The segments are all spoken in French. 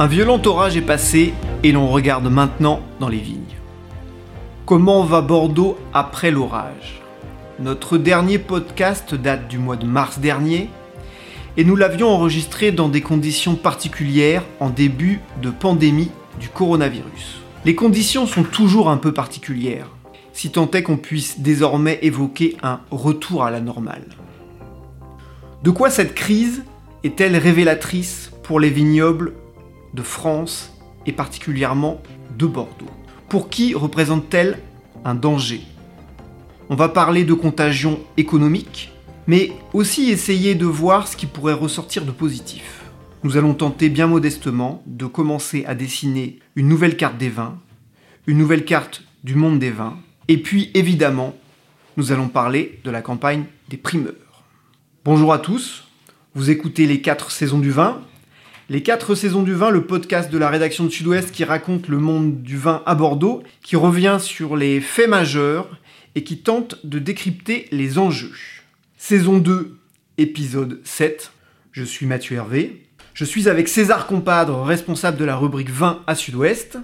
Un violent orage est passé et l'on regarde maintenant dans les vignes. Comment va Bordeaux après l'orage? Notre dernier podcast date du mois de mars dernier et nous l'avions enregistré dans des conditions particulières en début de pandémie du coronavirus. Les conditions sont toujours un peu particulières, si tant est qu'on puisse désormais évoquer un retour à la normale. De quoi cette crise est-elle révélatrice pour les vignobles de France et particulièrement de Bordeaux Pour qui représente-t-elle un danger? On va parler de contagion économique, mais aussi essayer de voir ce qui pourrait ressortir de positif. Nous allons tenter bien modestement de commencer à dessiner une nouvelle carte des vins, une nouvelle carte du monde des vins, et puis évidemment, nous allons parler de la campagne des primeurs. Bonjour à tous, vous écoutez les 4 saisons du vin. Les 4 saisons du vin, le podcast de la rédaction de Sud-Ouest qui raconte le monde du vin à Bordeaux, qui revient sur les faits majeurs et qui tente de décrypter les enjeux. Saison 2, épisode 7. Je suis Mathieu Hervé. Je suis avec César Compadre, responsable de la rubrique vin à Sud-Ouest.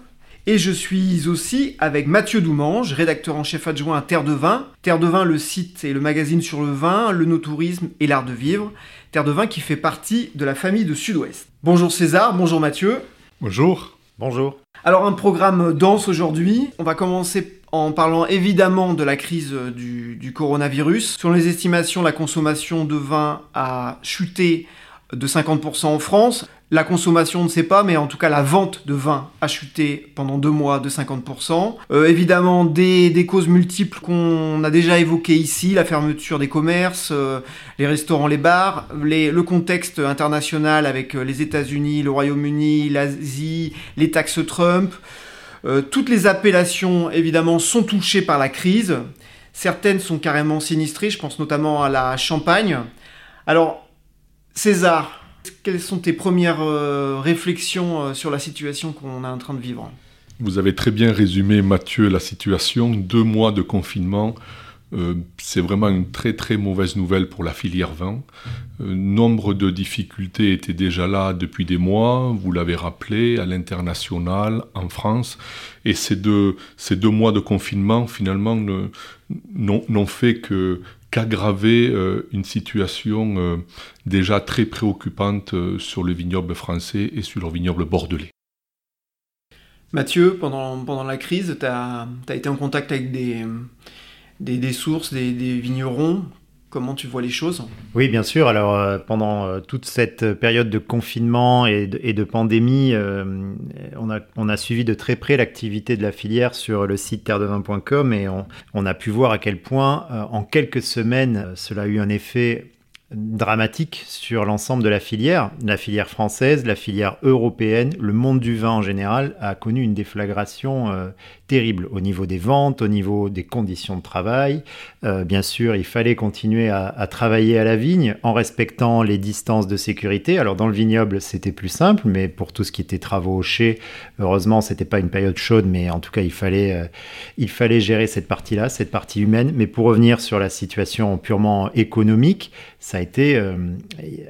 Et je suis aussi avec Mathieu Doumange, rédacteur en chef adjoint à Terre de Vin. Terre de Vin, le site et le magazine sur le vin, le no-tourisme et l'art de vivre. Terre de Vin qui fait partie de la famille de Sud-Ouest. Bonjour César, bonjour Mathieu. Bonjour. Bonjour. Alors un programme dense aujourd'hui. On va commencer en parlant évidemment de la crise du, du coronavirus. Selon les estimations, la consommation de vin a chuté de 50% en France. La consommation, on ne sait pas, mais en tout cas la vente de vin a chuté pendant deux mois de 50%. Euh, évidemment, des, causes multiples qu'on a déjà évoquées ici, la fermeture des commerces, euh, les restaurants, les bars, le contexte international avec euh, les États-Unis, le Royaume-Uni, l'Asie, les taxes Trump. Toutes les appellations, évidemment, sont touchées par la crise. Certaines sont carrément sinistrées, je pense notamment à la Champagne. Alors, César, quelles sont tes premières euh, réflexions euh, sur la situation qu'on est en train de vivre? Vous avez très bien résumé, Mathieu, la situation. Deux mois de confinement, euh, c'est vraiment une très très mauvaise nouvelle pour la filière vin. Euh, nombre de difficultés étaient déjà là depuis des mois, vous l'avez rappelé, à l'international, en France. Et ces deux, ces deux mois de confinement, finalement, n'ont fait que qu'aggraver euh, une situation euh, déjà très préoccupante euh, sur le vignoble français et sur le vignoble bordelais. Mathieu, pendant, la crise, tu as, été en contact avec des, sources, des, vignerons. Comment tu vois les choses? Oui, bien sûr. Alors, euh, pendant euh, toute cette période de confinement et de, pandémie, euh, on, a, suivi de très près l'activité de la filière sur le site terredevin.com et on, on, a pu voir à quel point, en quelques semaines, cela a eu un effet dramatique sur l'ensemble de la filière. La filière française, la filière européenne, le monde du vin en général a connu une déflagration terrible au niveau des ventes, au niveau des conditions de travail. Euh, bien sûr, il fallait continuer à, travailler à la vigne en respectant les distances de sécurité. Alors dans le vignoble, c'était plus simple, mais pour tout ce qui était travaux au chai, heureusement, c'était pas une période chaude, mais en tout cas, il fallait, euh, il fallait gérer cette partie-là, cette partie humaine. Mais pour revenir sur la situation purement économique, ça a été euh,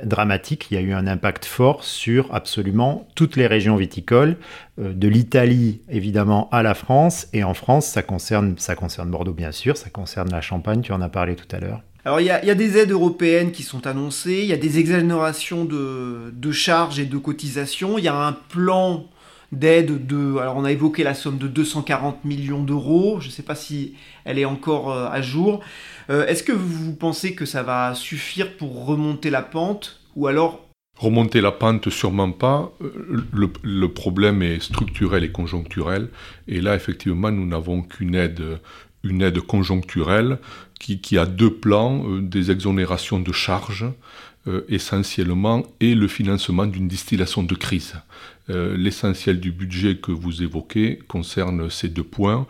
dramatique. Il y a eu un impact fort sur absolument toutes les régions viticoles, de l'Italie évidemment à la France. Et en France, ça concerne, ça concerne Bordeaux bien sûr, ça concerne la Champagne, tu en as parlé tout à l'heure. Alors il y, y, a des aides européennes qui sont annoncées, il y a des exonérations de, de charges et de cotisations, il y a un plan d'aide de... Alors on a évoqué la somme de 240 millions d'euros, je ne sais pas si elle est encore euh, à jour. Euh, Est-ce que vous pensez que ça va suffire pour remonter la pente? Ou alors Remonter la pente, sûrement pas. Le, le, problème est structurel et conjoncturel. Et là, effectivement, nous n'avons qu'une aide, une aide conjoncturelle qui, qui, a deux plans, euh, des exonérations de charges euh, essentiellement et le financement d'une distillation de crise. Euh, L'essentiel du budget que vous évoquez concerne ces deux points.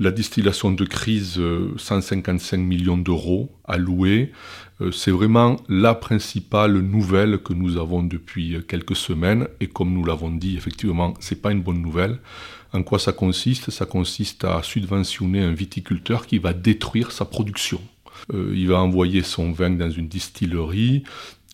La distillation de crise, 155 millions d'euros alloués. C'est vraiment la principale nouvelle que nous avons depuis quelques semaines. Et comme nous l'avons dit, effectivement, c'est pas une bonne nouvelle. En quoi ça consiste? Ça consiste à subventionner un viticulteur qui va détruire sa production. Euh, il va envoyer son vin dans une distillerie,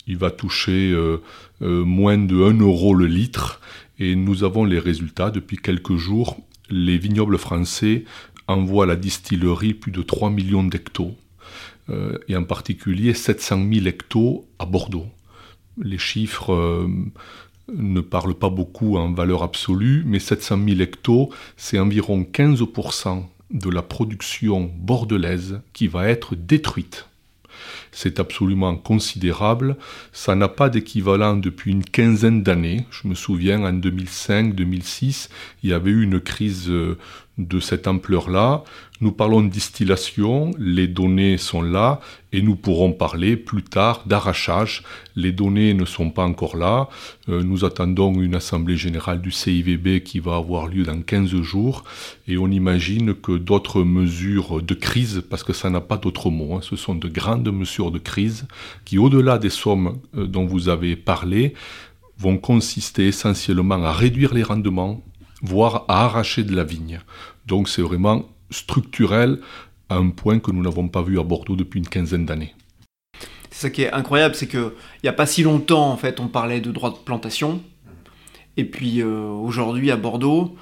il va toucher euh, euh, moins de 1 euro le litre, Et nous avons les résultats. Depuis quelques jours, les vignobles français envoient à la distillerie plus de 3 millions d'hectos, euh, et en particulier 700 000 hectos à Bordeaux. Les chiffres euh, ne parlent pas beaucoup en valeur absolue, mais 700 000 hectos, c'est environ 15% de la production bordelaise qui va être détruite. C'est absolument considérable. Ça n'a pas d'équivalent depuis une quinzaine d'années. Je me souviens, en 2005-2006, il y avait eu une crise euh, de cette ampleur-là. Nous parlons de distillation, les données sont là, et nous pourrons parler plus tard d'arrachage. Les données ne sont pas encore là. Euh, nous attendons une assemblée générale du CIVB qui va avoir lieu dans 15 jours, et on imagine que d'autres mesures de crise, parce que ça n'a pas d'autre mot, hein, ce sont de grandes mesures de crise, qui au-delà des sommes euh, dont vous avez parlé, vont consister essentiellement à réduire les rendements, voire à arracher de la vigne. Donc c'est vraiment structurel à un point que nous n'avons pas vu à Bordeaux depuis une quinzaine d'années. C'est ça qui est incroyable, c'est qu'il n'y a pas si longtemps, en fait, on parlait de droit de plantation. Et puis euh, aujourd'hui, à Bordeaux,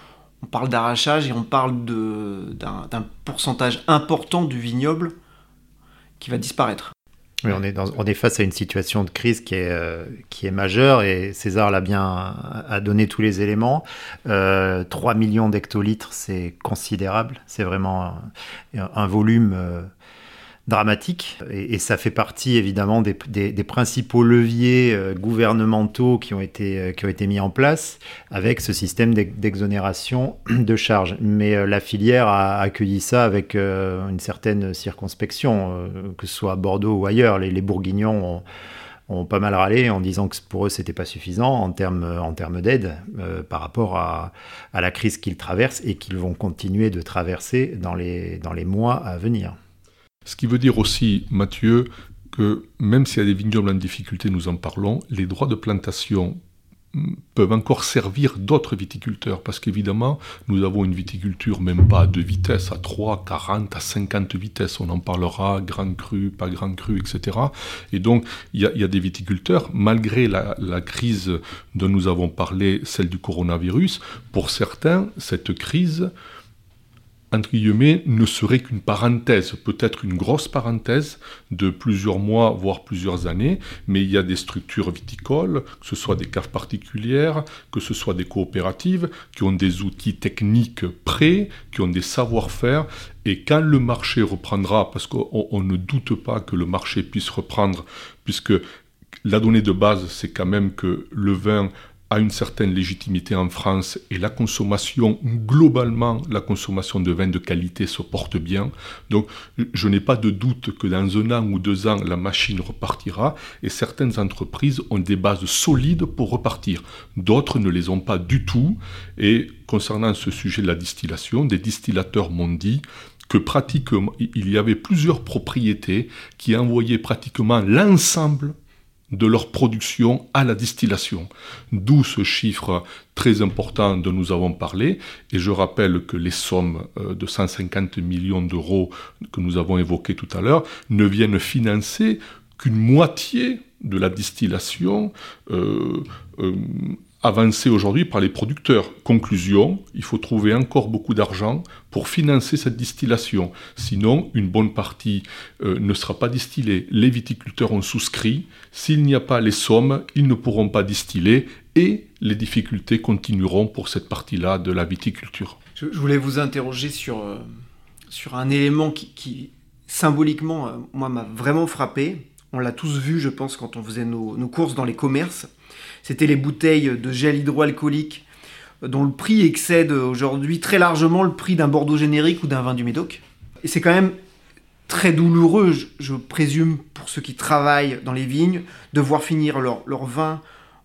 on parle d'arrachage et on parle d'un pourcentage important du vignoble qui va disparaître on est, on est face à une situation de crise qui est, euh, qui est majeure et César l'a bien a donné tous les éléments. Euh, 3 millions d'hectolitres, c'est considérable. C'est vraiment un, volume euh, dramatique. Et, ça fait partie évidemment des, principaux leviers euh, gouvernementaux qui ont, été, euh, qui ont été mis en place avec ce système d'exonération de charges. Mais euh, la filière a accueilli ça avec une certaine circonspection, que ce soit à Bordeaux ou ailleurs. Les, Bourguignons ont, pas mal râlé en disant que pour eux c'était pas suffisant en termes en termes d'aide par rapport à, à la crise qu'ils traversent et qu'ils vont continuer de traverser dans les, dans les mois à venir. Ce qui veut dire aussi, Mathieu, que même s'il y a des vignobles en difficulté, nous en parlons, les droits de plantation mm, peuvent encore servir d'autres viticulteurs, parce qu'évidemment, nous avons une viticulture même pas à deux vitesses, à 3, 40, à 50 vitesses, on en parlera, grand cru, pas grand cru, etc. Et donc, il y, a des viticulteurs, malgré la, crise dont nous avons parlé, celle du coronavirus, pour certains, cette crise entre guillemets, ne serait qu'une parenthèse, peut-être une grosse parenthèse de plusieurs mois, voire plusieurs années, mais il y a des structures viticoles, que ce soit des caves particulières, que ce soit des coopératives, qui ont des outils techniques prêts, qui ont des savoir-faire, et quand le marché reprendra, parce qu'on ne doute pas que le marché puisse reprendre, puisque la donnée de base, c'est quand même que le vin a une certaine légitimité en France et la consommation, globalement, la consommation de vin de qualité se porte bien. Donc, je n'ai pas de doute que dans un an ou deux ans, la machine repartira et certaines entreprises ont des bases solides pour repartir. D'autres ne les ont pas du tout. Et concernant ce sujet de la distillation, des distillateurs m'ont dit que pratiquement, il y avait plusieurs propriétés qui envoyaient pratiquement l'ensemble de leur production à la distillation. D'où ce chiffre très important dont nous avons parlé. Et je rappelle que les sommes euh, de 150 millions d'euros que nous avons évoquées tout à l'heure ne viennent financer qu'une moitié de la distillation euh, euh, avancée aujourd'hui par les producteurs. Conclusion, il faut trouver encore beaucoup d'argent pour financer cette distillation. Sinon, une bonne partie euh, ne sera pas distillée. Les viticulteurs ont souscrit. S'il n'y a pas les sommes, ils ne pourront pas distiller et les difficultés continueront pour cette partie-là de la viticulture. Je, voulais vous interroger sur, euh, sur un élément qui, symboliquement, euh, moi, m'a vraiment frappé. On l'a tous vu, je pense, quand on faisait nos, nos courses dans les commerces. C'était les bouteilles de gel hydroalcoolique dont le prix excède aujourd'hui très largement le prix d'un Bordeaux générique ou d'un vin du Médoc. Et c'est quand même très douloureux, je, présume, pour ceux qui travaillent dans les vignes, de voir finir leur, vin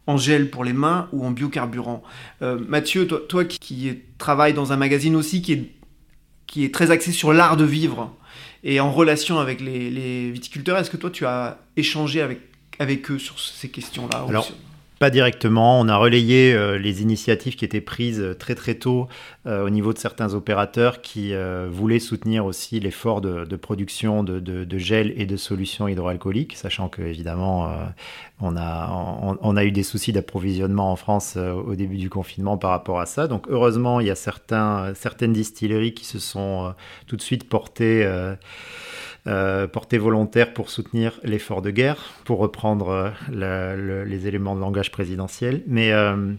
en gel pour les mains ou en biocarburant. Euh, Mathieu, toi, qui, qui travaille dans un magazine aussi qui est, qui est très axé sur l'art de vivre et en relation avec les, viticulteurs, est-ce que toi tu as échangé avec, avec eux sur ces questions-là Pas directement. On a relayé euh, les initiatives qui étaient prises euh, très très tôt euh, au niveau de certains opérateurs qui voulaient soutenir aussi l'effort de, production de, gel et de solutions hydroalcooliques, sachant que évidemment on a, eu des soucis d'approvisionnement en France au début du confinement par rapport à ça. Donc heureusement, il y a certaines distilleries qui se sont tout de suite portées euh, portée volontaire pour soutenir l'effort de guerre, pour reprendre euh, les éléments de langage présidentiel. Mais euh,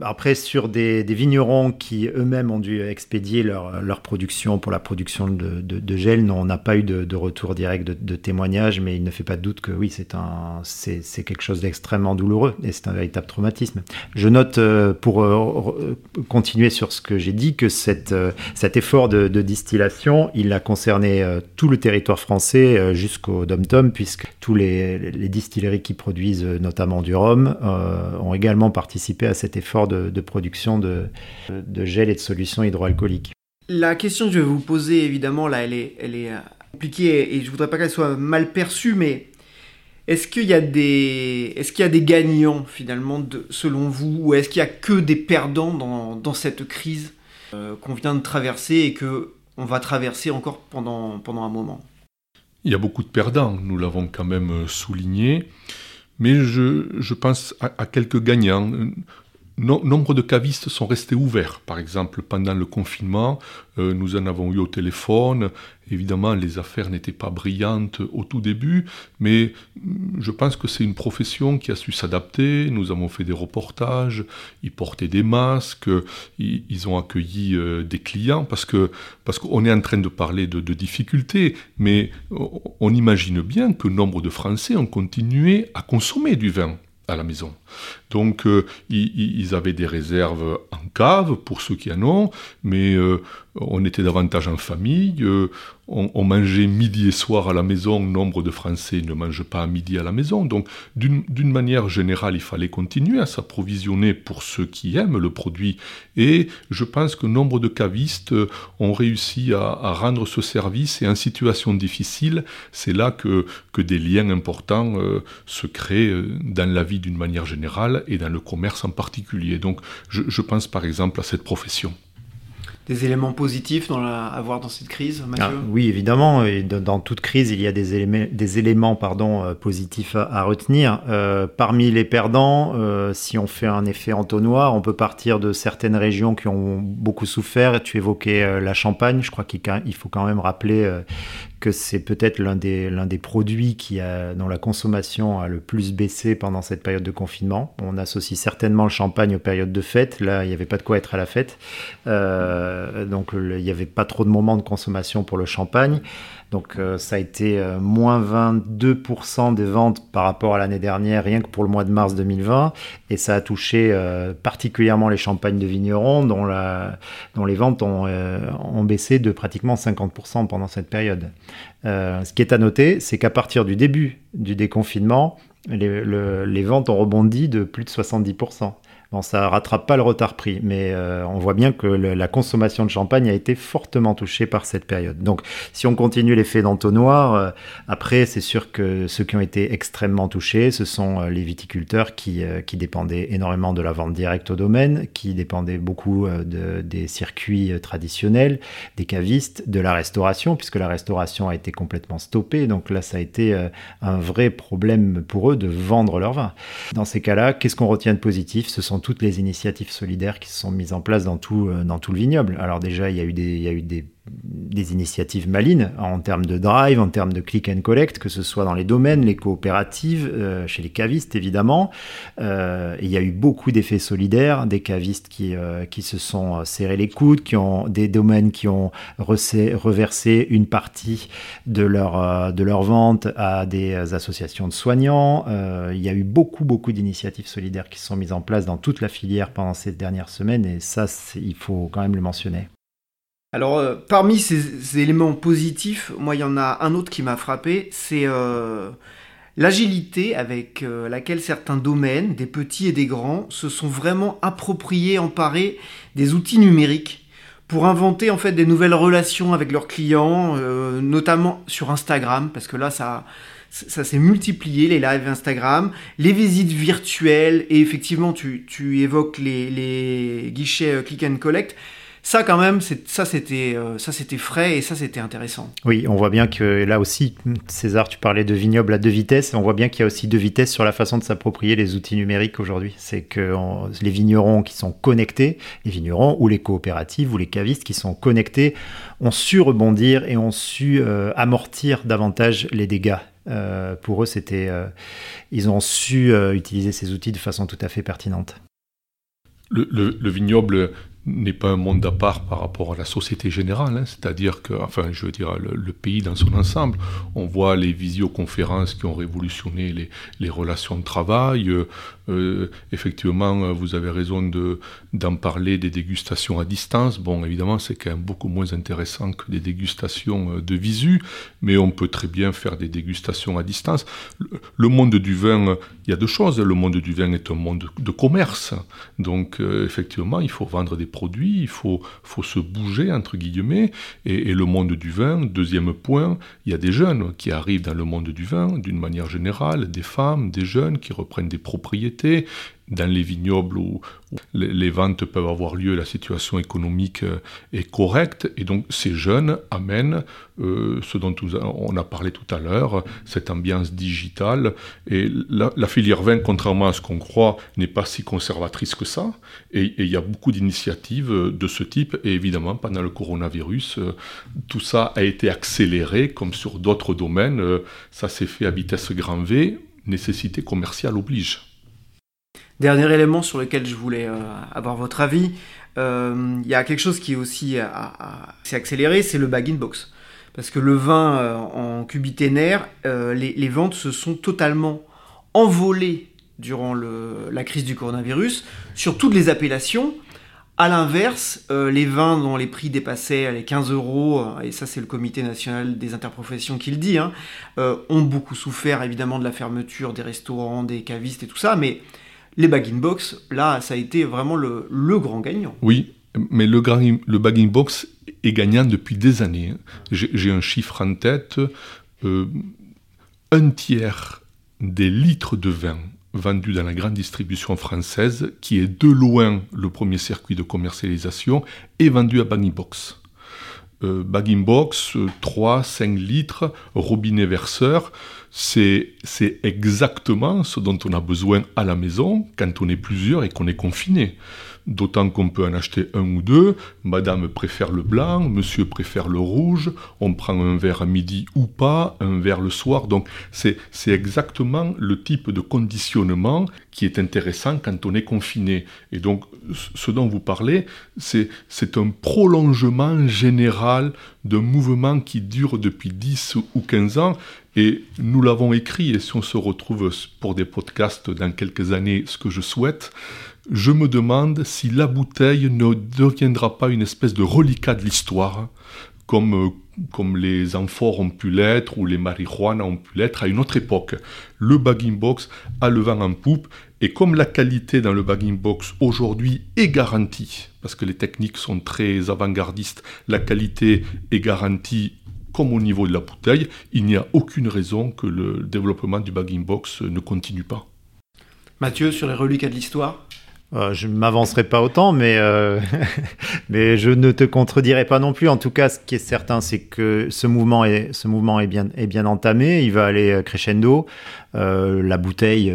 après, sur des, vignerons qui eux-mêmes ont dû expédier leur, production pour la production de, gel, on n'a pas eu de, retour direct de, témoignage, mais il ne fait pas de doute que oui, c'est un, c'est, quelque chose d'extrêmement douloureux et c'est un véritable traumatisme. Je note, pour continuer sur ce que j'ai dit, que cet effort de, distillation, il a concerné tout le territoire français euh, jusqu'au dom-tom, puisque tous les, distilleries qui produisent euh, notamment du rhum euh, ont également participé à cet effort de, production de, gel et de solutions hydroalcooliques. La question que je vais vous poser, évidemment, là, elle est, compliquée et je voudrais pas qu'elle soit mal perçue, mais est-ce qu'il y a des, gagnants finalement, selon vous, ou est-ce qu'il y a que des perdants dans, cette crise qu'on vient de traverser et que on va traverser encore pendant un moment? Il y a beaucoup de perdants, nous l'avons quand même euh, souligné, mais je, pense à, quelques gagnants nombre de cavistes sont restés ouverts. Par exemple, pendant le confinement, euh, nous en avons eu au téléphone. Évidemment, les affaires n'étaient pas brillantes au tout début, mais mm, je pense que c'est une profession qui a su s'adapter. Nous avons fait des reportages, ils portaient des masques, ils, ont accueilli euh, des clients, parce que parce qu'on est en train de parler de, de difficultés, mais on imagine bien que nombre de Français ont continué à consommer du vin la maison. Donc euh, ils, avaient des réserves en cave pour ceux qui en ont, mais euh, on était davantage en famille, euh, on, mangeait midi et soir à la maison, nombre de Français ne mangent pas midi à la maison, donc d'une manière générale, il fallait continuer à s'approvisionner pour ceux qui aiment le produit, et je pense que nombre de cavistes ont réussi à, rendre ce service, et en situation difficile, c'est là que, que des liens importants se créent dans la vie d'une manière générale et dans le commerce en particulier. Donc je pense par exemple à cette profession des éléments positifs à voir dans cette crise, Mathieu ah, Oui, évidemment. Dans, toute crise, il y a des éléments, des éléments pardon, euh, positifs à, retenir. Euh, parmi les perdants, euh, si on fait un effet entonnoir, on peut partir de certaines régions qui ont beaucoup souffert. Tu évoquais la Champagne. Je crois qu'il faut quand même rappeler que c'est peut-être l'un des, produits dont la consommation a le plus baissé pendant cette période de confinement. On associe certainement le champagne aux périodes de fête. Là, il n'y avait pas de quoi être à la fête. Donc, il n'y avait pas trop de moments de consommation pour le champagne. Donc euh, ça a été euh, moins 22% des ventes par rapport à l'année dernière, rien que pour le mois de mars 2020. Et ça a touché euh, particulièrement les champagnes de vignerons, dont, les ventes ont, baissé de pratiquement 50% pendant cette période. ce qui est à noter, c'est qu'à partir du début du déconfinement, les ventes ont rebondi de plus de 70%. Bon, ça rattrape pas le retard pris, mais euh, on voit bien que la consommation de champagne a été fortement touchée par cette période. Donc, si on continue l'effet d'entonnoir, euh, après, c'est sûr que ceux qui ont été extrêmement touchés, ce sont euh, les viticulteurs qui, qui dépendaient énormément de la vente directe au domaine, qui dépendaient beaucoup de, des circuits traditionnels, des cavistes, de la restauration, puisque la restauration a été complètement stoppée. Donc là, ça a été un vrai problème pour eux de vendre leur vin. Dans ces cas-là, qu'est-ce qu'on retient de positif? Ce sont toutes les initiatives solidaires qui se sont mises en place dans tout, euh, dans tout le vignoble. Alors déjà, il y a eu des, il y a eu des des initiatives malines en termes de drive, en termes de click and collect, que ce soit dans les domaines, les coopératives, euh, chez les cavistes évidemment. Euh, il y a eu beaucoup d'effets solidaires, des cavistes qui, euh, qui se sont serrés les coudes, qui ont des domaines qui ont reversé une partie de leur, de leur vente à des associations de soignants. il y a eu beaucoup, beaucoup d'initiatives solidaires qui sont mises en place dans toute la filière pendant ces dernières semaines et ça, il faut quand même le mentionner. Alors, euh, parmi ces, éléments positifs, moi, il y en a un autre qui m'a frappé, c'est euh, l'agilité avec euh, laquelle certains domaines, des petits et des grands, se sont vraiment appropriés, emparés des outils numériques pour inventer en fait des nouvelles relations avec leurs clients, notamment sur Instagram, parce que là, ça, ça s'est multiplié, les lives Instagram, les visites virtuelles, et effectivement, tu, évoques les, les guichets click and collect ça quand même, ça c'était euh, ça c'était frais et ça c'était intéressant. Oui, on voit bien que là aussi, César, tu parlais de vignoble à deux vitesses. On voit bien qu'il y a aussi deux vitesses sur la façon de s'approprier les outils numériques aujourd'hui. C'est que les vignerons qui sont connectés, les vignerons ou les coopératives ou les cavistes qui sont connectés, ont su rebondir et ont su euh, amortir davantage les dégâts. Euh, pour eux, c'était, ils ont su utiliser ces outils de façon tout à fait pertinente. Le, le, le, vignoble n'est pas un monde à part par rapport à la société générale, hein. c'est-à-dire que, enfin, je veux dire, le, pays dans son ensemble, on voit les visioconférences qui ont révolutionné les, relations de travail. Euh, euh, effectivement, vous avez raison de, d'en parler des dégustations à distance. Bon, évidemment, c'est quand même beaucoup moins intéressant que des dégustations euh, de visu, mais on peut très bien faire des dégustations à distance. Le, monde du vin, il y a deux choses. Le monde du vin est un monde de commerce, donc effectivement, il faut vendre des produits, il faut, se bouger, entre guillemets, et, le monde du vin, deuxième point, il y a des jeunes qui arrivent dans le monde du vin, d'une manière générale, des femmes, des jeunes qui reprennent des propriétés, dans les vignobles où, les ventes peuvent avoir lieu, la situation économique euh, est correcte, et donc ces jeunes amènent euh, ce dont on a parlé tout à l'heure, cette ambiance digitale, et la, filière vin, contrairement à ce qu'on croit, n'est pas si conservatrice que ça, et il y a beaucoup d'initiatives de ce type, et évidemment, pendant le coronavirus, euh, tout ça a été accéléré, comme sur d'autres domaines, ça s'est fait à vitesse grand V, nécessité commerciale oblige. Dernier élément sur lequel je voulais euh, avoir votre avis, euh, il y a quelque chose qui est aussi s'est accéléré, c'est le bag in box. Parce que le vin euh, en cubiténaire, les, ventes se sont totalement envolées durant la crise du coronavirus sur toutes les appellations. À l'inverse, les vins dont les prix dépassaient les 15 euros, et ça c'est le comité national des interprofessions qui le dit, hein, ont beaucoup souffert évidemment de la fermeture des restaurants, des cavistes et tout ça, mais les bag box, là, ça a été vraiment le, grand gagnant. Oui, mais le, le bag box est gagnant depuis des années. Hein. J'ai un chiffre en tête. Euh, un tiers des litres de vin vendus dans la grande distribution française, qui est de loin le premier circuit de commercialisation, est vendu à Euh, bag box, 3, 5 litres, robinet verseur. C'est exactement ce dont on a besoin à la maison quand on est plusieurs et qu'on est confiné d'autant qu'on peut en acheter un ou deux. Madame préfère le blanc, monsieur préfère le rouge, on prend un verre à midi ou pas, un verre le soir. Donc c'est exactement le type de conditionnement qui est intéressant quand on est confiné. Et donc ce dont vous parlez, c'est un prolongement général d'un mouvement qui dure depuis 10 ou 15 ans. Et nous l'avons écrit, et si on se retrouve pour des podcasts dans quelques années, ce que je souhaite, je me demande si la bouteille ne deviendra pas une espèce de reliquat de l'histoire, comme, euh, les amphores ont pu l'être ou les marijuanas ont pu l'être à une autre époque. Le bagging box a le vent en poupe, et comme la qualité dans le bagging box aujourd'hui est garantie, parce que les techniques sont très avant-gardistes, la qualité est garantie comme au niveau de la bouteille, il n'y a aucune raison que le développement du bagging box ne continue pas. Mathieu, sur les reliquats de l'histoire? Euh, je ne m'avancerai pas autant, mais, euh, mais je ne te contredirai pas non plus. En tout cas, ce qui est certain, c'est que ce mouvement est, ce mouvement est, bien, est bien entamé. Il va aller euh, crescendo. la bouteille,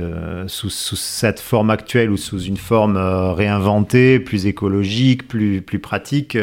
sous, sous, cette forme actuelle ou sous une forme réinventée, plus écologique, plus, plus pratique,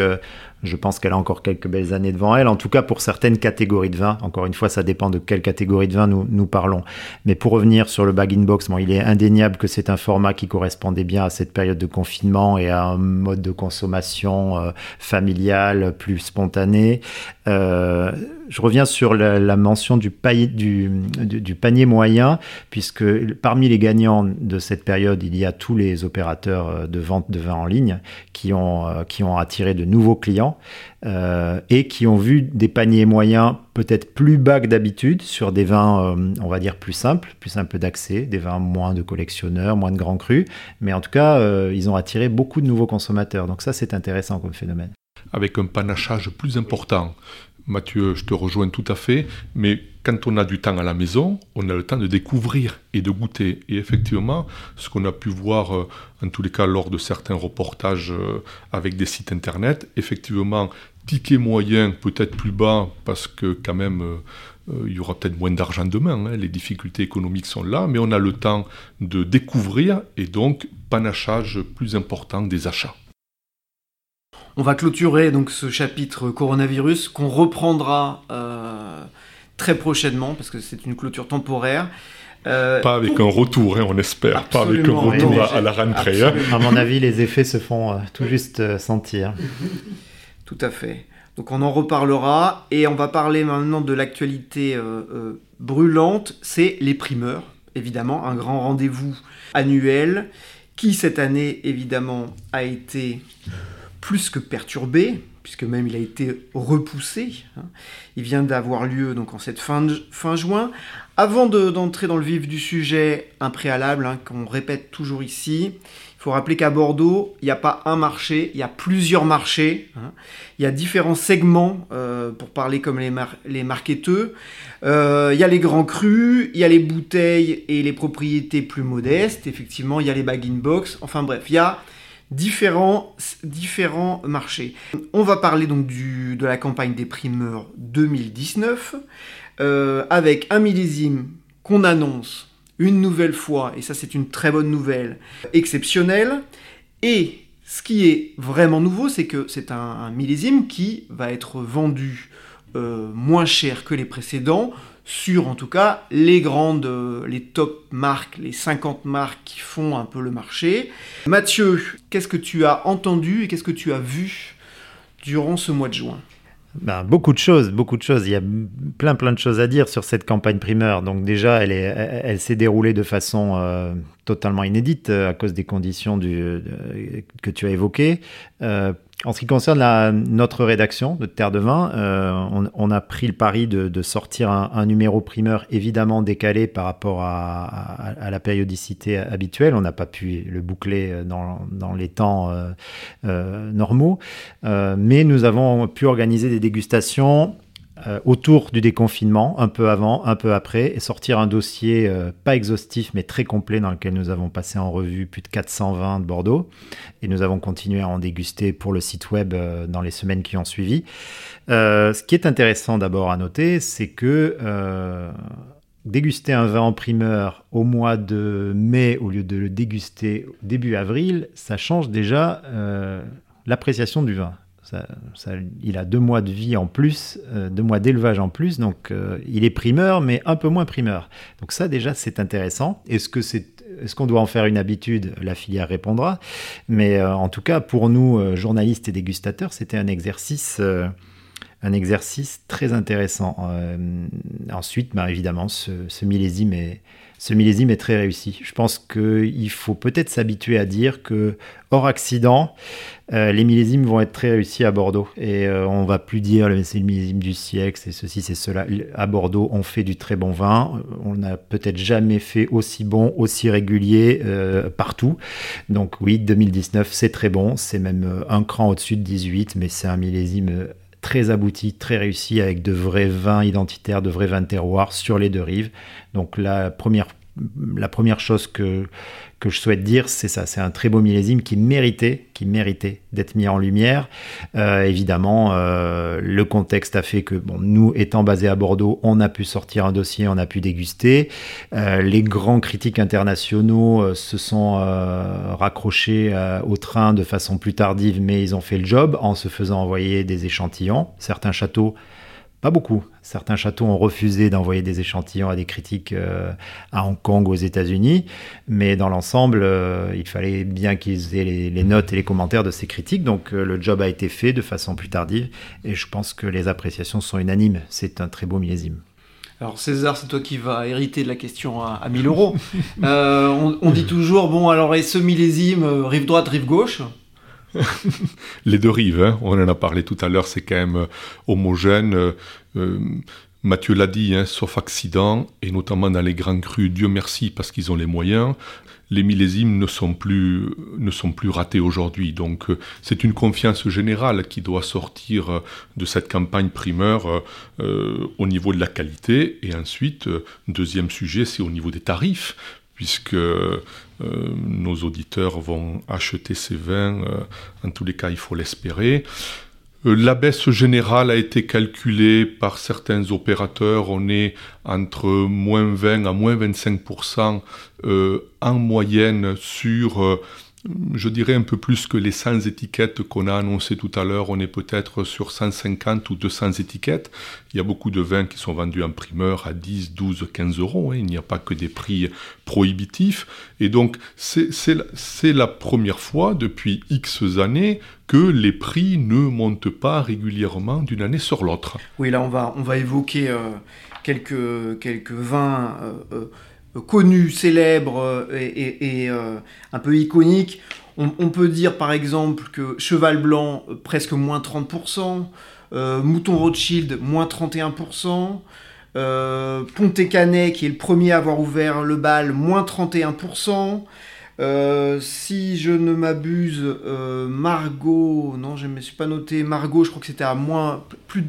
je pense qu'elle a encore quelques belles années devant elle, en tout cas pour certaines catégories de vin. Encore une fois, ça dépend de quelle catégorie de vin nous, nous parlons. Mais pour revenir sur le bag-in-box, bon, il est indéniable que c'est un format qui correspondait bien à cette période de confinement et à un mode de consommation euh, familial plus spontané. Euh, je reviens sur la, mention du, panier moyen, puisque parmi les gagnants de cette période, il y a tous les opérateurs euh, de vente de vin en ligne qui ont, euh, attiré de nouveaux clients euh, et qui ont vu des paniers moyens peut-être plus bas que d'habitude sur des vins, on va dire, plus simples, plus simples d'accès, des vins moins de collectionneurs, moins de grands crus, mais en tout cas, ils ont attiré beaucoup de nouveaux consommateurs. Donc ça, c'est intéressant comme phénomène avec un panachage plus important. Mathieu, je te rejoins tout à fait, mais quand on a du temps à la maison, on a le temps de découvrir et de goûter. Et effectivement, ce qu'on a pu voir, euh, en tous les cas lors de certains reportages euh, avec des sites internet, effectivement, ticket moyen peut-être plus bas parce que quand même... Euh, il y aura peut-être moins d'argent demain, hein. les difficultés économiques sont là, mais on a le temps de découvrir et donc panachage plus important des achats. On va clôturer donc ce chapitre coronavirus qu'on reprendra euh, très prochainement parce que c'est une clôture temporaire. Euh, pas avec un retour, hein, on espère. pas avec un retour à, la rentrée. Hein. À mon avis, les effets se font euh, tout juste sentir. Tout à fait. Donc on en reparlera et on va parler maintenant de l'actualité brûlante, c'est les primeurs, évidemment, un grand rendez-vous annuel qui cette année évidemment a été plus que perturbé, puisque même il a été repoussé. Hein. Il vient d'avoir lieu donc en cette fin, fin juin. Avant d'entrer dans le vif du sujet, un préalable hein, qu'on répète toujours ici, il faut rappeler qu'à Bordeaux, il n'y a pas un marché, il y a plusieurs marchés. Hein. Il y a différents segments, euh, pour parler comme les, les marketeux. Euh, il y a les grands crus, il y a les bouteilles et les propriétés plus modestes. Effectivement, il y a les bag-in-box. Enfin bref, il y a différents, différents marchés. On va parler donc du, de la campagne des primeurs 2019 euh, avec un millésime qu'on annonce une nouvelle fois, et ça c'est une très bonne nouvelle, exceptionnelle. Et ce qui est vraiment nouveau, c'est que c'est un, millésime qui va être vendu euh, moins cher que les précédents, sur en tout cas les grandes, euh, les top marques, les 50 marques qui font un peu le marché. Mathieu, qu'est-ce que tu as entendu et qu'est-ce que tu as vu durant ce mois de juin? Ben, beaucoup de choses, beaucoup de choses. Il y a plein, plein de choses à dire sur cette campagne primeur. Donc déjà, elle, elle, s'est déroulée de façon euh, totalement inédite euh, à cause des conditions que tu as évoquées. En ce qui concerne notre rédaction de Terre de Vin, euh, on, a pris le pari de, sortir un, numéro primeur évidemment décalé par rapport à, la périodicité habituelle. On n'a pas pu le boucler dans, dans les temps euh, euh, normaux, mais nous avons pu organiser des dégustations euh, autour du déconfinement, un peu avant, un peu après, et sortir un dossier euh, pas exhaustif mais très complet dans lequel nous avons passé en revue plus de 420 de Bordeaux, et nous avons continué à en déguster pour le site web euh, dans les semaines qui ont suivi. ce qui est intéressant d'abord à noter, c'est que déguster un vin en primeur au mois de mai au lieu de le déguster début avril, ça change déjà l'appréciation du vin il a deux mois de vie en plus, euh, deux mois d'élevage en plus, donc euh, il est primeur, mais un peu moins primeur. Donc ça déjà c'est intéressant. Est-ce que c'est est-ce qu'on doit en faire une habitude? La filière répondra. Mais euh, en tout cas, pour nous, journalistes et dégustateurs, c'était un exercice, un exercice très intéressant. ensuite, bah, évidemment, ce, ce millésime ce millésime est très réussi. Je pense qu'il faut peut-être s'habituer à dire que, hors accident, euh, les millésimes vont être très réussis à Bordeaux. Et euh, on va plus dire c'est le millésime du siècle, c'est ceci, c'est cela. À Bordeaux, on fait du très bon vin. On n'a peut-être jamais fait aussi bon, aussi régulier euh, partout. Donc oui, 2019, c'est très bon. C'est même un cran au-dessus de 18, mais c'est un millésime très abouti, très réussi, avec de vrais vins identitaires, de vrais vins de terroir sur les deux rives. Donc la première, la première chose que, que je souhaite dire, c'est ça, c'est un très beau millésime qui méritait, d'être mis en lumière. Euh, évidemment, euh, le contexte a fait que, nous étant basés à Bordeaux, on a pu sortir un dossier, on a pu déguster. Euh, les grands critiques internationaux se sont raccrochés au train de façon plus tardive, mais ils ont fait le job en se faisant envoyer des échantillons. Certains châteaux pas beaucoup. Certains châteaux ont refusé d'envoyer des échantillons à des critiques euh, à Hong Kong, aux États-Unis, mais dans l'ensemble, euh, il fallait bien qu'ils aient les, notes et les commentaires de ces critiques. Donc euh, le job a été fait de façon plus tardive, et je pense que les appréciations sont unanimes. C'est un très beau millésime. Alors César, c'est toi qui vas hériter de la question à, 1000 euros. on, on, dit toujours, bon alors et ce millésime, rive droite, rive gauche? les deux rives, hein. on en a parlé tout à l'heure, c'est quand même euh, homogène. Euh, euh, Mathieu l'a dit, hein, sauf accident, et notamment dans les grands crus, Dieu merci parce qu'ils ont les moyens, les millésimes ne sont plus, ne sont plus ratés aujourd'hui. Donc c'est une confiance générale qui doit sortir de cette campagne primeur euh, au niveau de la qualité. Et ensuite, deuxième sujet, c'est au niveau des tarifs, puisque nos auditeurs vont acheter ces vins, en tous les cas il faut l'espérer. Euh, la baisse générale a été calculée par certains opérateurs. On est entre moins 20 à moins 25% euh, en moyenne sur euh, je dirais un peu plus que les 100 étiquettes qu'on a annoncées tout à l'heure. On est peut-être sur 150 ou 200 étiquettes. Il y a beaucoup de vins qui sont vendus en primeur à 10, 12, 15 euros. Hein. Il n'y a pas que des prix prohibitifs. Et donc, c'est la première fois depuis X années que les prix ne montent pas régulièrement d'une année sur l'autre. Oui, là, on va, évoquer euh, quelques, quelques vins. Euh, euh, connu, célèbre euh, et, euh, un peu iconique. On, peut dire par exemple que Cheval Blanc, euh, presque moins 30%, Mouton Rothschild, moins 31%, Ponte Canet, qui est le premier à avoir ouvert le bal, moins 31%. si je ne m'abuse, Margot, non, je ne me suis pas noté, Margot, je crois que c'était à moins, plus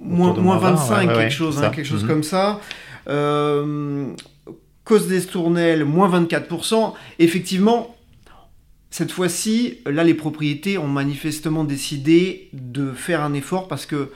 moins, moins 25, quelque, chose, hein, quelque chose mhm. comme ça. Cause d'Estournel, moins 24%. Effectivement, cette fois-ci, là, les propriétés ont manifestement décidé de faire un effort parce que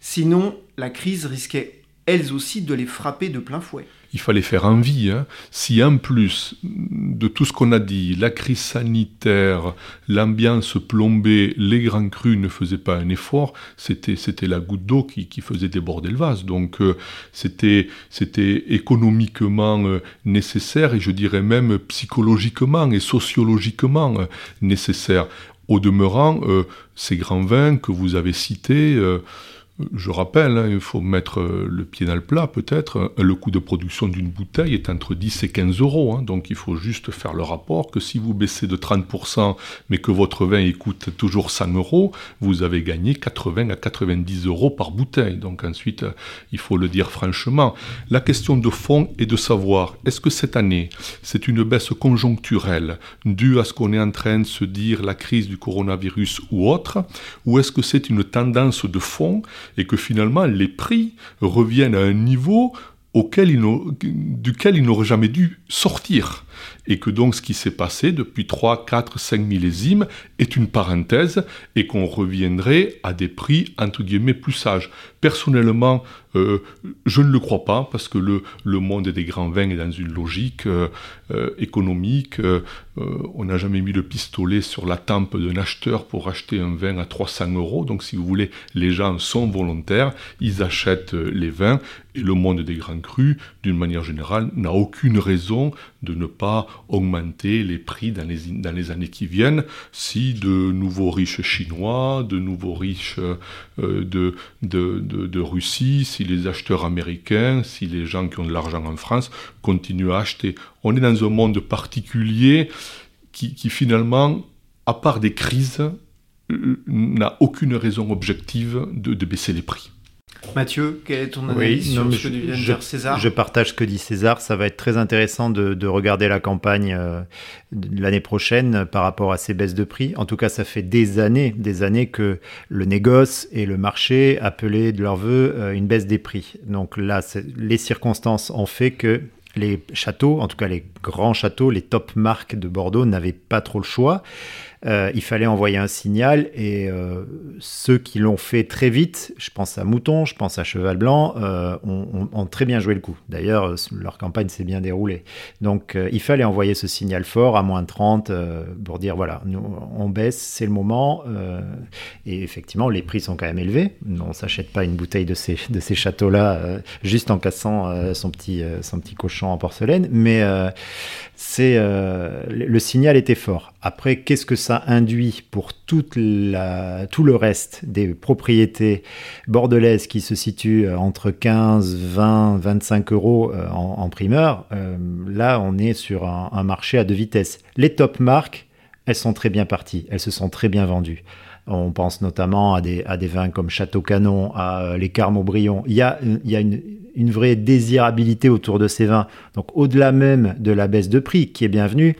sinon, la crise risquait elles aussi de les frapper de plein fouet il fallait faire envie. Hein. Si en plus de tout ce qu'on a dit, la crise sanitaire, l'ambiance plombée, les grands crus ne faisaient pas un effort, c'était, c'était la goutte d'eau qui, faisait déborder le vase. Donc euh, c'était, c'était économiquement euh, nécessaire et je dirais même psychologiquement et sociologiquement euh, nécessaire. Au demeurant, ces grands vins que vous avez cités, je rappelle, hein, il faut mettre euh, le pied dans le plat peut-être. Le coût de production d'une bouteille est entre 10 et 15 euros. Hein. donc il faut juste faire le rapport que si vous baissez de 30%, mais que votre vin coûte toujours 100 euros, vous avez gagné 80 à 90 euros par bouteille. Donc ensuite, euh, il faut le dire franchement. La question de fond est de savoir, est-ce que cette année, c'est une baisse conjoncturelle due à ce qu'on est en train de se dire la crise du coronavirus ou autre, ou est-ce que c'est une tendance de fond et que finalement les prix reviennent à un niveau duquel ils n'auraient jamais dû sortir et que donc ce qui s'est passé depuis 3, 4, 5 millésimes est une parenthèse et qu'on reviendrait à des prix entre guillemets plus sages. Personnellement, euh, je ne le crois pas parce que le, le, monde des grands vins est dans une logique euh, euh, économique. on n'a jamais mis le pistolet sur la tempe d'un acheteur pour acheter un vin à 300 euros. Donc si vous voulez, les gens sont volontaires, ils achètent les vins et le monde des grands crus, d'une manière générale, n'a aucune raison de ne pas augmenter les prix dans les, dans les années qui viennent si de nouveaux riches chinois, de nouveaux riches euh, de, Russie, si les acheteurs américains, si les gens qui ont de l'argent en France continuent à acheter. On est dans un monde particulier qui, finalement, à part des crises, euh, n'a aucune raison objective de baisser les prix. Mathieu, quelle est ton analyse sur ce que dire César Je partage ce que dit César. Ça va être très intéressant de, regarder la campagne euh, l'année prochaine par rapport à ces baisses de prix. En tout cas, ça fait des années, des années que le négoce et le marché appelaient de leur vœu euh, une baisse des prix. Donc là, les circonstances ont fait que les châteaux, en tout cas les grands châteaux, les top marques de Bordeaux n'avaient pas trop le choix. Euh, il fallait envoyer un signal et euh, ceux qui l'ont fait très vite, je pense à Mouton, je pense à Cheval Blanc, euh, ont, très bien joué le coup. D'ailleurs, leur campagne s'est bien déroulée. Donc il fallait envoyer ce signal fort à moins de 30 pour dire voilà, nous, on baisse, c'est le moment. et effectivement, les prix sont quand même élevés. On ne s'achète pas une bouteille de ces, de ces châteaux-là juste en cassant son, petit, son petit cochon en porcelaine. Mais le signal était fort. Après, qu'est-ce que ça induit pour toute la, tout le reste des propriétés bordelaises qui se situent euh, entre 15, 20, 25 euros euh, en, primeur euh, Là, on est sur un, marché à deux vitesses. Les top marques, elles sont très bien parties, elles se sont très bien vendues. On pense notamment à des, vins comme Château Canon, à les y a, il y a une vraie désirabilité autour de ces vins. Donc au-delà même de la baisse de prix qui est bienvenue,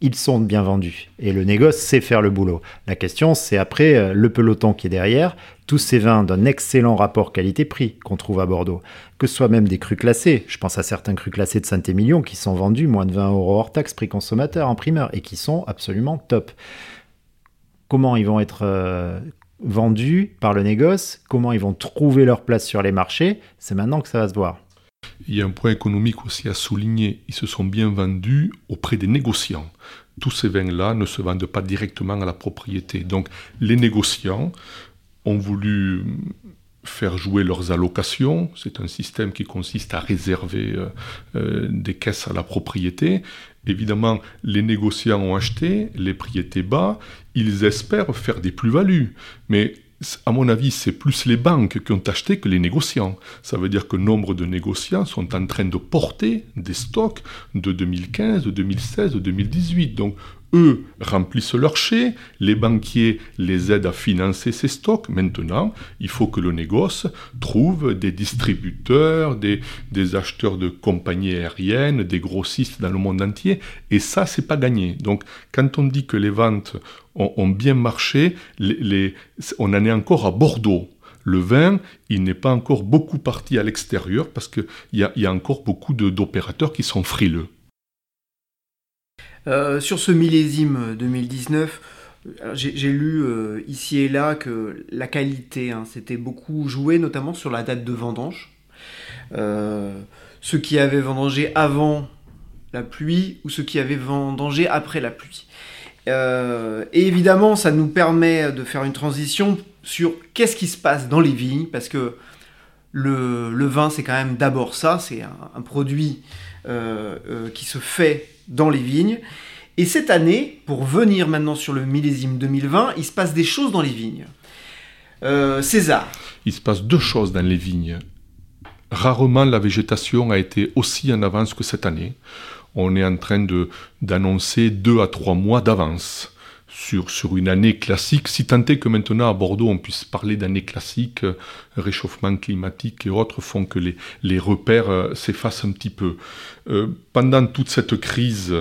ils sont bien vendus. Et le négoce sait faire le boulot. La question, c'est après euh, le peloton qui est derrière, tous ces vins d'un excellent rapport qualité-prix qu'on trouve à Bordeaux, que ce soit même des crus classés. Je pense à certains crus classés de Saint-Émilion qui sont vendus moins de 20 euros hors taxe prix consommateur en primeur et qui sont absolument top. Comment ils vont être euh, vendus par le négoce, comment ils vont trouver leur place sur les marchés, c'est maintenant que ça va se voir. Il y a un point économique aussi à souligner. Ils se sont bien vendus auprès des négociants. Tous ces vins-là ne se vendent pas directement à la propriété. Donc les négociants ont voulu faire jouer leurs allocations. C'est un système qui consiste à réserver euh, euh, des caisses à la propriété. Évidemment, les négociants ont acheté, les prix étaient bas, ils espèrent faire des plus-values. Mais à mon avis, c'est plus les banques qui ont acheté que les négociants. Ça veut dire que nombre de négociants sont en train de porter des stocks de 2015, de 2016, de 2018. Donc, eux remplissent leur chai, les banquiers les aident à financer ces stocks. Maintenant, il faut que le négoce trouve des distributeurs, des, acheteurs de compagnies aériennes, des grossistes dans le monde entier. Et ça, c'est pas gagné. Donc, quand on dit que les ventes ont, bien marché, on en est encore à Bordeaux. Le vin, il n'est pas encore beaucoup parti à l'extérieur parce qu'il y, a, encore beaucoup d'opérateurs qui sont frileux. Euh, sur ce millésime 2019, j'ai lu euh, ici et là que la qualité hein, s'était beaucoup joué, notamment sur la date de vendange. Euh, ceux qui avaient vendangé avant la pluie ou ceux qui avaient vendangé après la pluie. Et évidemment, ça nous permet de faire une transition sur qu'est-ce qui se passe dans les vignes, parce que le, vin, c'est quand même d'abord ça, c'est un, produit qui se fait dans les vignes. Et cette année, pour venir maintenant sur le millésime 2020, il se passe des choses dans les vignes. Euh, César. Il se passe deux choses dans les vignes. Rarement la végétation a été aussi en avance que cette année. On est en train d'annoncer deux à trois mois d'avance sur, sur une année classique, si tant est que maintenant à Bordeaux on puisse parler d'année classique, euh, réchauffement climatique et autres font que les, les repères euh, s'effacent un petit peu. Euh, pendant toute cette crise,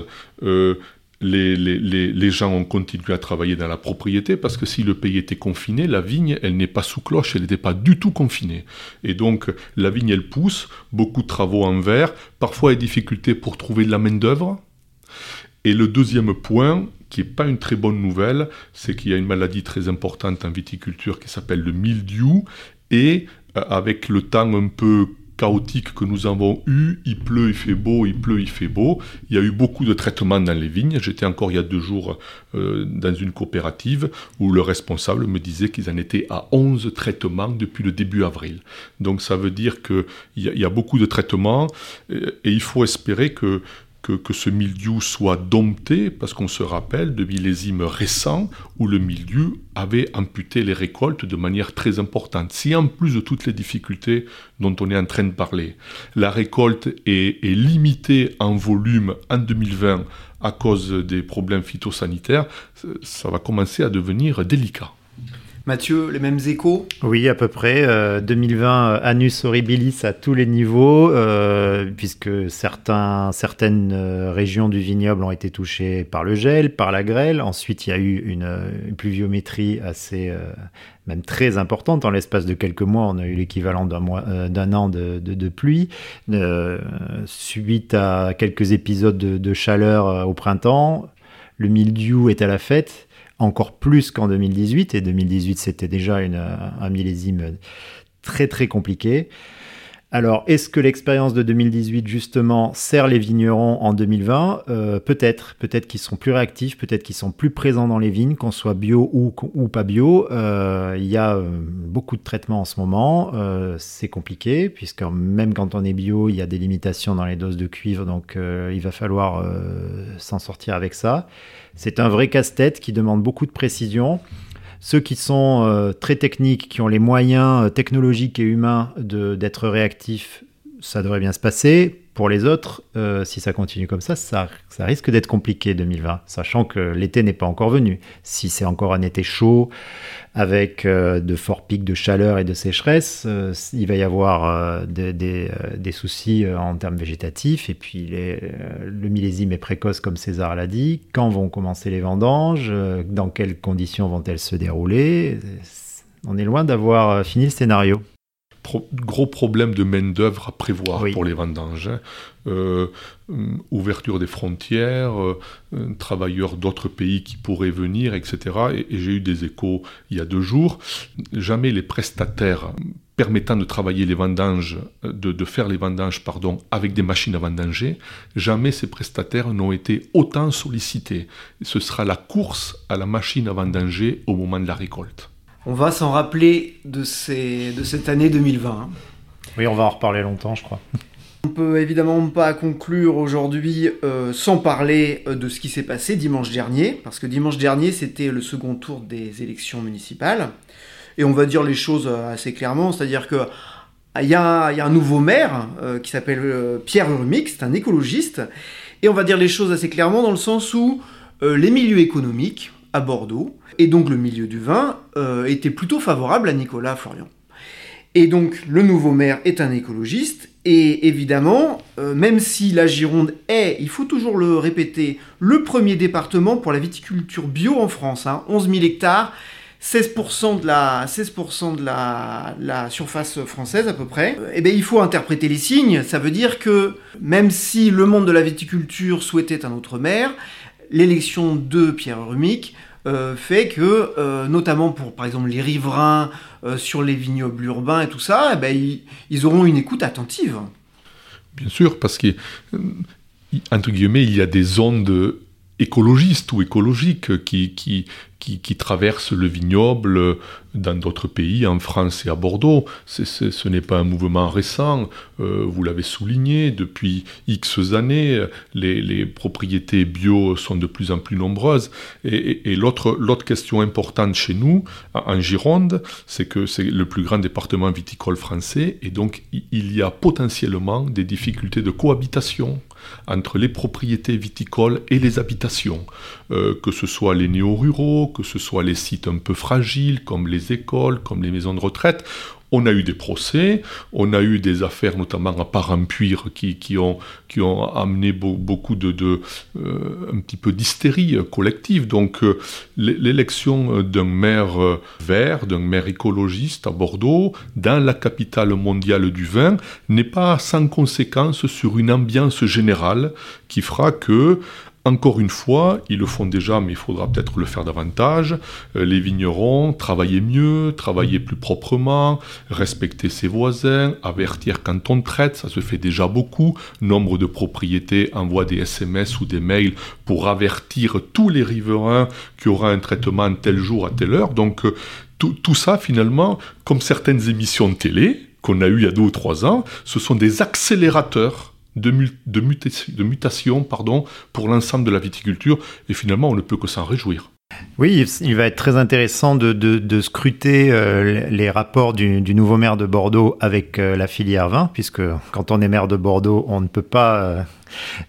les, gens ont continué à travailler dans la propriété parce que si le pays était confiné, la vigne, elle n'est pas sous cloche, elle n'était pas du tout confinée. Et donc, la vigne, elle pousse, beaucoup de travaux en verre, parfois des difficultés pour trouver de la main-d'œuvre. Et le deuxième point, qui n'est pas une très bonne nouvelle, c'est qu'il y a une maladie très importante en viticulture qui s'appelle le mildiou, et euh, avec le temps un peu chaotique que nous avons eu, il pleut, il fait beau, il pleut, il fait beau. Il y a eu beaucoup de traitements dans les vignes. J'étais encore il y a deux jours euh, dans une coopérative où le responsable me disait qu'ils en étaient à 11 traitements depuis le début avril. Donc ça veut dire qu'il y, y, a beaucoup de traitements et il faut espérer que que, ce mildiou soit dompté, parce qu'on se rappelle de millésimes récents où le mildiou avait amputé les récoltes de manière très importante. Si en plus de toutes les difficultés dont on est en train de parler, la récolte est limitée en volume en 2020 à cause des problèmes phytosanitaires, ça va commencer à devenir délicat. Mathieu, les mêmes échos? Oui, à peu près. 2020, euh, Anus Horribilis à tous les niveaux, euh, puisque certaines euh, régions du vignoble ont été touchées par le gel, par la grêle. Ensuite, il y a eu une, pluviométrie assez, même très importante. En l'espace de quelques mois, on a eu l'équivalent d'un, mois, d'un an de, pluie. suite à quelques épisodes de, de chaleur au printemps, le mildiou est à la fête encore plus qu'en 2018. Et 2018, c'était déjà une, un millésime très très compliqué. Alors, est-ce que l'expérience de 2018, justement, sert les vignerons en 2020 euh, Peut-être. Peut-être qu'ils sont plus réactifs, peut-être qu'ils sont plus présents dans les vignes, qu'on soit bio ou, pas bio. Euh, il y a euh, beaucoup de traitements en ce moment. c'est compliqué, puisque même quand on est bio, il y a des limitations dans les doses de cuivre, donc il va falloir s'en sortir avec ça. C'est un vrai casse-tête qui demande beaucoup de précision. Ceux qui sont euh, très techniques, qui ont les moyens euh, technologiques et humains d'être réactifs, ça devrait bien se passer. Pour les autres, euh, si ça continue comme ça, ça, risque d'être compliqué 2020, sachant que l'été n'est pas encore venu. Si c'est encore un été chaud, avec euh, de forts pics de chaleur et de sécheresse, euh, il va y avoir des, soucis en termes végétatifs. Et puis le millésime est précoce, comme César l'a dit. Quand vont commencer les vendanges? Dans quelles conditions vont-elles se dérouler? On est loin d'avoir fini le scénario gros problème de main-d'œuvre à prévoir pour les vendanges. Euh, hum, ouverture des frontières, euh, travailleurs d'autres pays qui pourraient venir, etc. Et, j'ai eu des échos il y a deux jours. Jamais les prestataires permettant de travailler les vendanges, de, de, faire les vendanges pardon, avec des machines à vendanger, jamais ces prestataires n'ont été autant sollicités. Ce sera la course à la machine à vendanger au moment de la récolte on va s'en rappeler de, de cette année 2020. Hein. Oui, on va en reparler longtemps, je crois. On peut évidemment pas conclure aujourd'hui euh, sans parler euh, de ce qui s'est passé dimanche dernier, parce que dimanche dernier c'était le second tour des élections municipales, et on va dire les choses euh, assez clairement, c'est-à-dire que il y, a, un nouveau maire qui s'appelle Pierre Urmic, c'est un écologiste, et on va dire les choses assez clairement dans le sens où les milieux économiques Bordeaux, et donc le milieu du vin euh, était plutôt favorable à Nicolas Florian. Et donc le nouveau maire est un écologiste, et évidemment, euh, même si la Gironde est, il faut toujours le répéter, le premier département pour la viticulture bio en France, 11 hein, 000 hectares, 16% de, la, 16 de la, la, surface française à peu près, eh bien, il faut interpréter les signes. Ça veut dire que même si le monde de la viticulture souhaitait un autre maire, l'élection de Pierre Rumic euh, fait que, euh, notamment pour par exemple les riverains euh, sur les vignobles urbains et tout ça, eh ben, ils, auront une écoute attentive. Bien sûr, parce que, entre guillemets, il y a des ondes écologistes ou écologiques qui, qui, qui, traversent le vignoble dans d'autres pays, en France et à Bordeaux. ce n'est pas un mouvement récent, euh, vous l'avez souligné, depuis X années, les, propriétés bio sont de plus en plus nombreuses. Et, l'autre, question importante chez nous, en Gironde, c'est que c'est le plus grand département viticole français, et donc il y a potentiellement des difficultés de cohabitation entre les propriétés viticoles et les habitations, euh, que ce soit les néo-ruraux, que ce soit les sites un peu fragiles, comme les écoles, comme les maisons de retraite. On a eu des procès, on a eu des affaires, notamment à Parampuire, qui, qui, ont, qui ont amené beaucoup euh, un petit peu d'hystérie collective. Donc, euh, l'élection d'un maire vert, d'un maire écologiste à Bordeaux, dans la capitale mondiale du vin, n'est pas sans conséquence sur une ambiance générale qui fera que encore une fois, ils le font déjà, mais il faudra peut-être le faire davantage. Euh, les vignerons, travailler mieux, travailler plus proprement, respecter ses voisins, avertir quand on traite, ça se fait déjà beaucoup. Nombre de propriétés envoient des SMS ou des mails pour avertir tous les riverains qu'il y aura un traitement tel jour à telle heure. Donc euh, tout, tout ça, finalement, comme certaines émissions de télé qu'on a eues il y a deux ou trois ans, ce sont des accélérateurs de, de, mutation, pardon, pour l'ensemble de la viticulture, et finalement on ne peut que s'en réjouir. Oui, il va être très intéressant de, scruter euh, les rapports du, nouveau maire de Bordeaux avec euh, la filière vin, puisque quand on est maire de Bordeaux, on ne peut pas euh,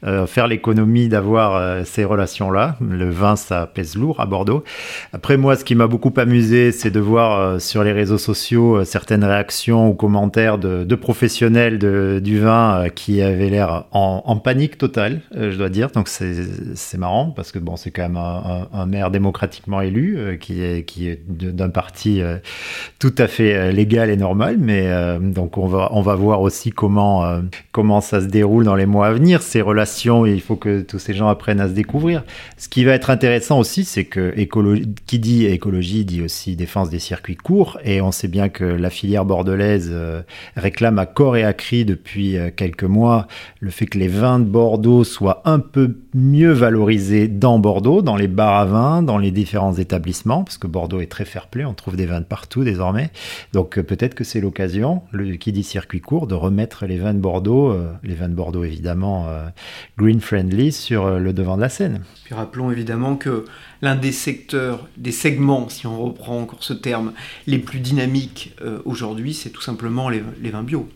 euh, faire l'économie d'avoir euh, ces relations-là. Le vin, ça pèse lourd à Bordeaux. Après, moi, ce qui m'a beaucoup amusé, c'est de voir euh, sur les réseaux sociaux certaines réactions ou commentaires de, professionnels du vin qui avaient l'air en, panique totale, je dois dire. Donc, c'est marrant parce que bon, c'est quand même un, maire démocratiquement élu qui est, qui est d'un parti tout à fait légal et normal. Mais donc, on va, on va voir aussi comment, comment ça se déroule dans les mois à venir ces relations et il faut que tous ces gens apprennent à se découvrir. Ce qui va être intéressant aussi, c'est que qui dit écologie dit aussi défense des circuits courts et on sait bien que la filière bordelaise euh, réclame à corps et à cri depuis euh, quelques mois le fait que les vins de Bordeaux soient un peu mieux valorisés dans Bordeaux, dans les bars à vin, dans les différents établissements, parce que Bordeaux est très fair-play, on trouve des vins de partout désormais. Donc euh, peut-être que c'est l'occasion, qui dit circuit court, de remettre les vins de Bordeaux, les vins de Bordeaux évidemment green friendly sur euh, le devant de la scène. Puis rappelons évidemment que l'un des secteurs, des segments, si on reprend encore ce terme, les plus dynamiques euh, aujourd'hui, c'est tout simplement les, vins bio.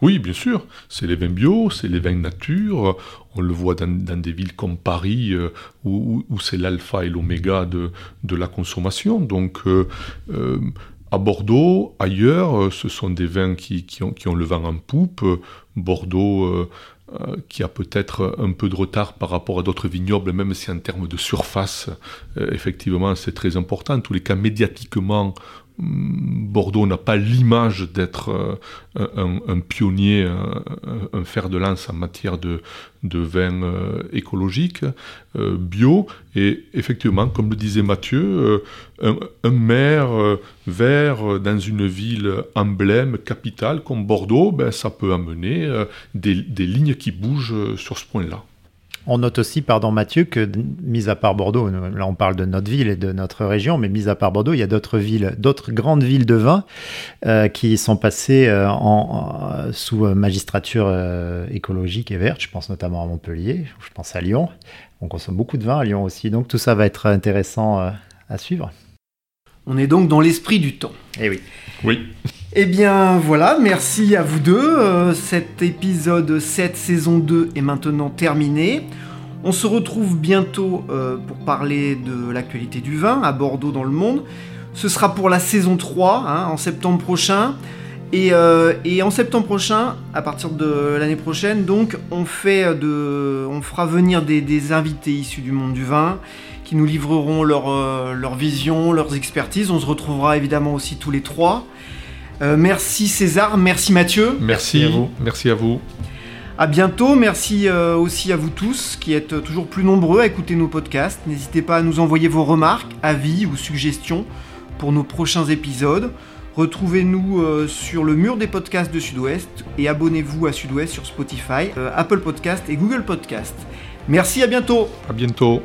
Oui, bien sûr. C'est les vins bio, c'est les vins nature. On le voit dans, des villes comme Paris, euh, où, c'est l'alpha et l'oméga de, de, la consommation. Donc, euh, euh, à Bordeaux, ailleurs, ce sont des vins qui, qui, ont, qui ont, le vent en poupe. Bordeaux, qui a peut-être un peu de retard par rapport à d'autres vignobles, même si en termes de surface, effectivement, c'est très important. En tous les cas, médiatiquement, Bordeaux n'a pas l'image d'être euh, un, pionnier, un, fer de lance en matière de, de vin euh, écologique, euh, bio. Et effectivement, comme le disait Mathieu, un, maire vert dans une ville emblème, capitale comme Bordeaux, ben, ça peut amener des lignes qui bougent sur ce point-là. On note aussi, pardon Mathieu, que mis à part Bordeaux, là on parle de notre ville et de notre région, mais mis à part Bordeaux, il y a d'autres villes, d'autres grandes villes de vin euh, qui sont passées euh, en, sous magistrature euh, écologique et verte. Je pense notamment à Montpellier, je pense à Lyon. On consomme beaucoup de vin à Lyon aussi, donc tout ça va être intéressant à suivre. On est donc dans l'esprit du temps. Eh oui. Oui. Eh bien voilà, merci à vous deux. cet épisode 7 saison 2 est maintenant terminé. On se retrouve bientôt euh, pour parler de l'actualité du vin à Bordeaux dans le monde. Ce sera pour la saison 3, hein, en septembre prochain. Euh, et, en septembre prochain, à partir de l'année prochaine, donc, on, fera venir des, invités issus du monde du vin qui nous livreront euh, leur vision, leurs expertises. On se retrouvera évidemment aussi tous les trois. Merci César, merci Mathieu. Merci, à vous. Merci à vous. À bientôt, merci euh, aussi à vous tous qui êtes toujours plus nombreux à écouter nos podcasts. N'hésitez pas à nous envoyer vos remarques, avis ou suggestions pour nos prochains épisodes. Retrouvez-nous euh, sur le mur des podcasts de Sud-Ouest et abonnez-vous à Sud-Ouest sur Spotify, euh, Apple Podcast et Google Podcast. Merci, à bientôt. À bientôt.